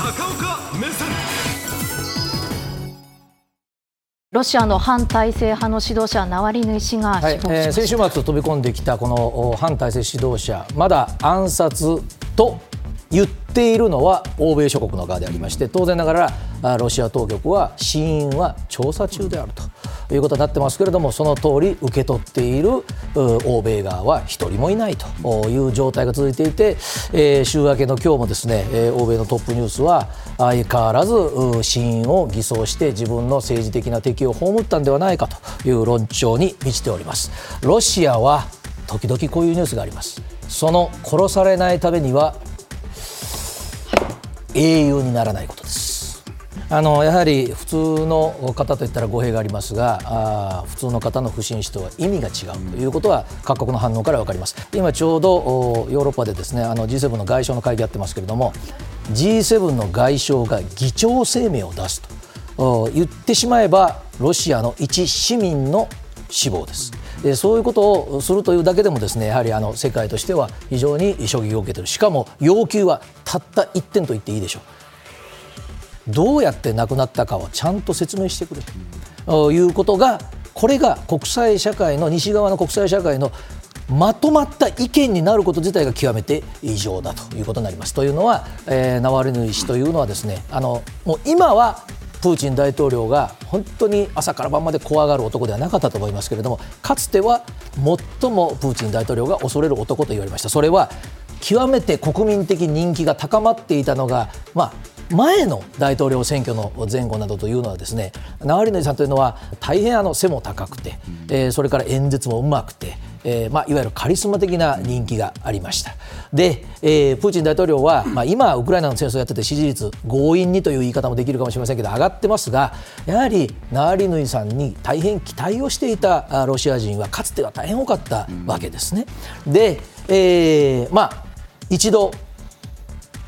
高岡目線。ロシアの反体制派の指導者ナワリヌイ氏が死亡しました、はいえー、先週末飛び込んできたこの反体制指導者。まだ暗殺と言っているのは欧米諸国の側でありまして当然ながらロシア当局は死因は調査中であると。いうことになってますけれどもその通り受け取っている欧米側は一人もいないという状態が続いていて、えー、週明けの今日もですね、えー、欧米のトップニュースは相変わらず死因を偽装して自分の政治的な敵を葬ったんではないかという論調に満ちております。ロシアは時々こういうニュースがあります。その殺されないためには英雄にならないことです。あのやはり普通の方といったら語弊がありますがあ普通の方の不審死とは意味が違うということは各国の反応から分かります。今ちょうどヨーロッパでですねあの G7 の外相の会議やってますけれども G7 の外相が議長声明を出すと言ってしまえばロシアの一市民の死亡です。でそういうことをするというだけでもですねやはりあの世界としては非常に衝撃を受けている。しかも要求はたった1点と言っていいでしょうどうやって亡くなったかをちゃんと説明してくれということがこれが国際社会の西側の国際社会のまとまった意見になること自体が極めて異常だということになります。というのは、えー、ナワリヌイ氏というのはですねあのもう今はプーチン大統領が本当に朝から晩まで怖がる男ではなかったと思いますけれどもかつては最もプーチン大統領が恐れる男と言われましたそれは極めて国民的人気が高まっていたのが、まあ、前の大統領選挙の前後などというのはですねナワリヌイさんというのは大変あの背も高くて、えー、それから演説もうまくて。えーまあ、いわゆるカリスマ的な人気がありましたで、えー、プーチン大統領は、まあ、今、ウクライナの戦争をやってて支持率強引にという言い方もできるかもしれませんけど上がってますがやはりナワリヌイさんに大変期待をしていたロシア人はかつては大変多かったわけですね。で、えーまあ、一度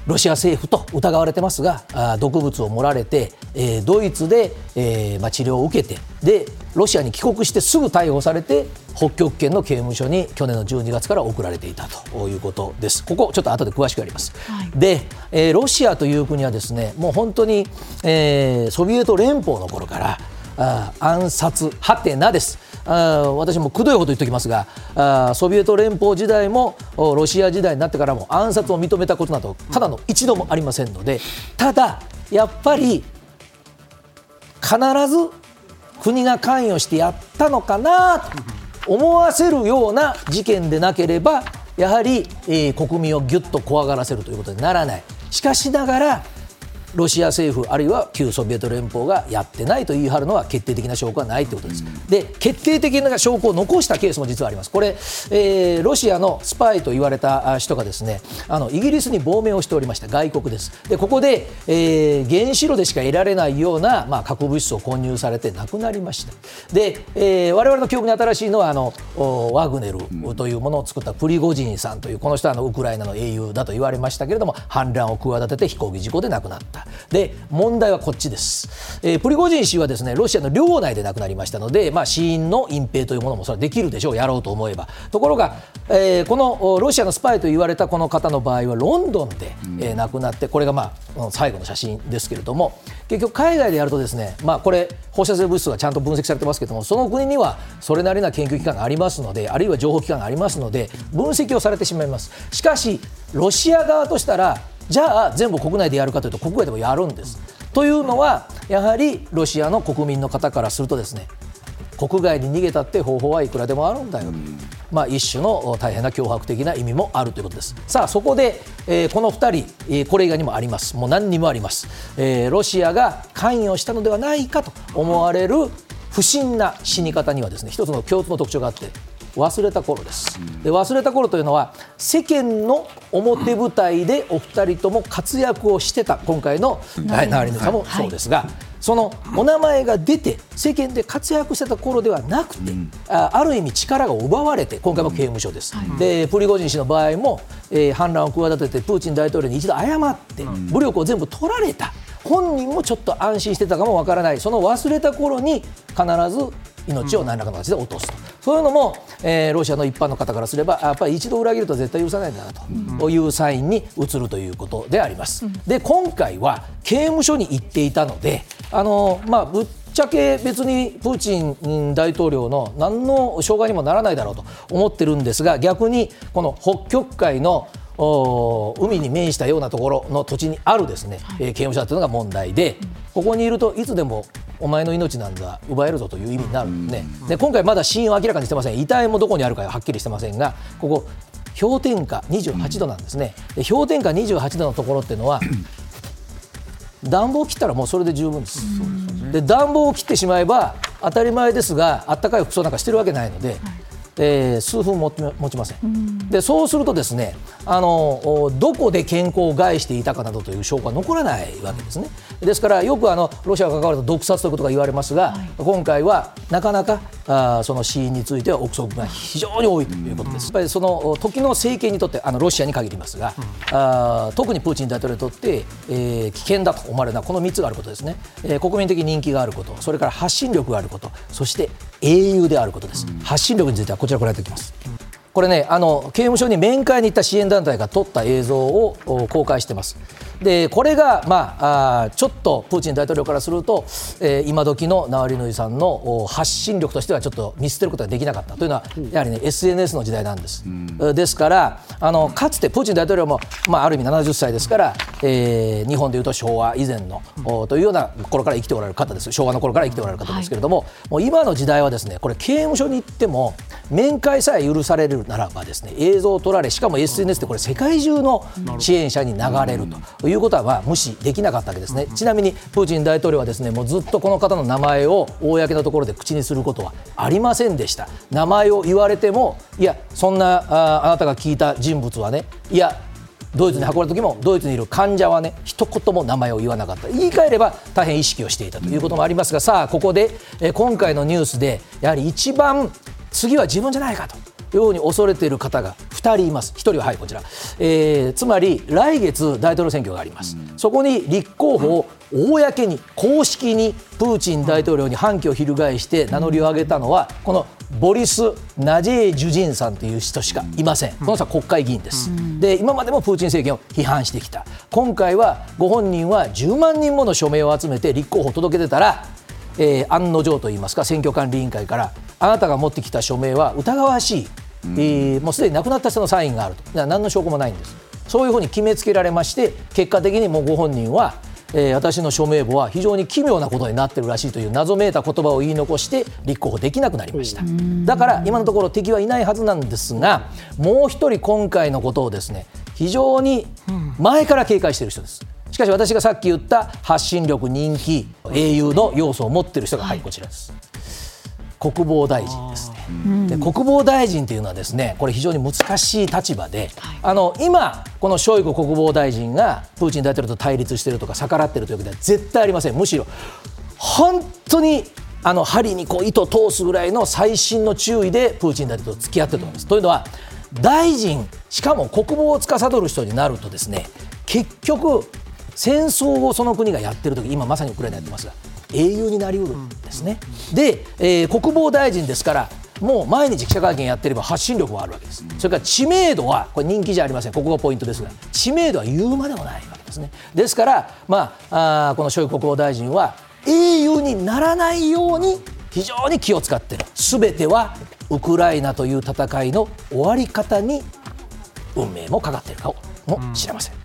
ロシア政府と疑われてますがあ毒物を盛られて、えー、ドイツで、えーまあ、治療を受けてでロシアに帰国してすぐ逮捕されて北極圏の刑務所に去年の12月から送られていたということです。ここちょっと後で詳しくやります。はい、で、えー、ロシアという国はですねもう本当に、えー、ソビエト連邦の頃からあ暗殺はてなです。あ私もくどいほど言っておきますがあソビエト連邦時代もロシア時代になってからも暗殺を認めたことなどただの一度もありませんのでただやっぱり必ず国が関与してやったのかなと思わせるような事件でなければやはり、えー、国民をぎゅっと怖がらせるということにならない。しかしながらロシア政府あるいは旧ソビエト連邦がやってないと言い張るのは決定的な証拠はないということです。で決定的な証拠を残したケースも実はあります。これ、えー、ロシアのスパイと言われた人がですねあのイギリスに亡命をしておりました外国です。でここで、えー、原子炉でしか得られないような、まあ、核物質を混入されて亡くなりました。で、えー、我々の記憶に新しいのはあのワグネルというものを作ったプリゴジンさんというこの人はあのウクライナの英雄だと言われましたけれども反乱を企てて飛行機事故で亡くなった。で問題はこっちです、えー、プリゴジン氏はですねロシアの領内で亡くなりましたので、まあ、死因の隠蔽というものもそれはできるでしょうやろうと思えば。ところが、えー、このロシアのスパイと言われたこの方の場合はロンドンで、えー、亡くなってこれがまあ最後の写真ですけれども結局海外でやるとですね、まあ、これ放射性物質がちゃんと分析されてますけどもその国にはそれなりな研究機関がありますのであるいは情報機関がありますので分析をされてしまいます。しかしロシア側としたらじゃあ全部国内でやるかというと国外でもやるんです。というのはやはりロシアの国民の方からするとですね国外に逃げたって方法はいくらでもあるんだよ、まあ、一種の大変な脅迫的な意味もあるということです。さあそこで、えー、この2人、えー、これ以外にもあります。もう何にもあります、えー、ロシアが関与したのではないかと思われる不審な死に方にはですね一つの共通の特徴があって忘れた頃です。で忘れた頃というのは世間の表舞台でお二人とも活躍をしてた今回のナーリヌさんもそうですが、そのお名前が出て世間で活躍してた頃ではなくて、あある意味力が奪われて今回も刑務所です、でプリゴジン氏の場合も、えー、反乱を企ててプーチン大統領に一度謝って武力を全部取られた。本人もちょっと安心してたかもわからない。その忘れた頃に必ず命を何らかの形で落とすと、そういうのも、えー、ロシアの一般の方からすればやっぱり一度裏切ると絶対許さないんだなというサインに移るということであります。で今回は刑務所に行っていたのであの、まあ、ぶっちゃけ別にプーチン大統領の何の障害にもならないだろうと思ってるんですが逆にこの北極海の海に面したようなところの土地にあるですね、はい、刑務所というのが問題で、ここにいるといつでもお前の命なんだ奪えるぞという意味になる。ん。ですね、で今回まだ死因を明らかにしてません。遺体もどこにあるかはっきりしてませんがここ氷点下28度なんですね、で氷点下28度のところっていうのは暖房を切ったらもうそれで十分です。で暖房を切ってしまえば当たり前ですがあったかい服装なんかしてるわけないので、はいえー、数分持持ちません、うん、でそうするとですねあのどこで健康を害していたかなどという証拠は残らないわけですね。ですからよくあのロシアが関わると毒殺ということが言われますが、はい、今回はなかなかあその死因については憶測が非常に多いということです、やっぱりその時の政権にとってあのロシアに限りますが、うん、あ特にプーチン大統領にとって、えー、危険だと思われるのはこの3つがあることですね、えー、国民的人気があることそれから発信力があることそして英雄であることです、うん、発信力についてはこちらご覧いただきます。これねあの刑務所に面会に行った支援団体が撮った映像を公開してます。でこれが、まあ、あちょっとプーチン大統領からすると、えー、今時のナワリヌイさんの発信力としてはちょっと見捨てることができなかったというのは、やはりね SNS の時代なんです。うん、ですからあのかつてプーチン大統領も、まあ、ある意味70歳ですから、えー、日本でいうと昭和以前の、うん、というような頃から生きておられる方です。昭和の頃から生きておられる方ですけれども、はい、もう今の時代はですねこれ刑務所に行っても面会さえ許されるならばですね映像を撮られしかも SNS でこれ世界中の支援者に流れるということは、まあ、無視できなかったわけですね、ちなみにプーチン大統領はですねもうずっとこの方の名前を公のところで口にすることはありませんでした。名前を言われてもいやそんなああなたが聞いた人物はねいやドイツに運ばれた時もドイツにいる患者はね一言も名前を言わなかった。言い換えれば大変意識をしていたということもありますがさあここで、え今回のニュースでやはり一番次は自分じゃないかとように恐れている方が2人います、1人ははいこちら、えー、つまり来月、大統領選挙があります、うん、そこに立候補を公に、公式にプーチン大統領に反旗を翻して名乗りを上げたのは、このボリス・ナジェージュジンさんという人しかいません、この人は国会議員です、で今までもプーチン政権を批判してきた、今回はご本人は10万人もの署名を集めて立候補を届けてたら、えー、案の定といいますか選挙管理委員会からあなたが持ってきた署名は疑わしい、うん、えー、もうすでに亡くなった人のサインがあると。何の証拠もないんです。そういうふうに決めつけられまして結果的にもうご本人は、えー、私の署名簿は非常に奇妙なことになってるらしいという謎めいた言葉を言い残して立候補できなくなりましただから今のところ敵はいないはずなんですがもう一人今回のことをですね非常に前から警戒している人です。しかし私がさっき言った発信力人気英雄の要素を持っている人がはいこちらです。国防大臣ですね、で国防大臣というのはですねこれ非常に難しい立場で、はい、あの今このショイグ国防大臣がプーチン大統領と対立しているとか逆らっているというわけでは絶対ありません。むしろ本当にあの針にこう糸通すぐらいの細心の注意でプーチン大統領と付き合っていると思います。というのは大臣しかも国防を司る人になるとですね結局戦争をその国がやってる時今まさにウクライナやってますが英雄になりうるんですね。で、えー、国防大臣ですからもう毎日記者会見やってれば発信力はあるわけです。それから知名度はこれ人気じゃありません。ここがポイントですが知名度は言うまでもないわけですね。ですから、まあ、あこのショイ国防大臣は英雄にならないように非常に気を使っている。すべてはウクライナという戦いの終わり方に運命もかかっているかもしれません。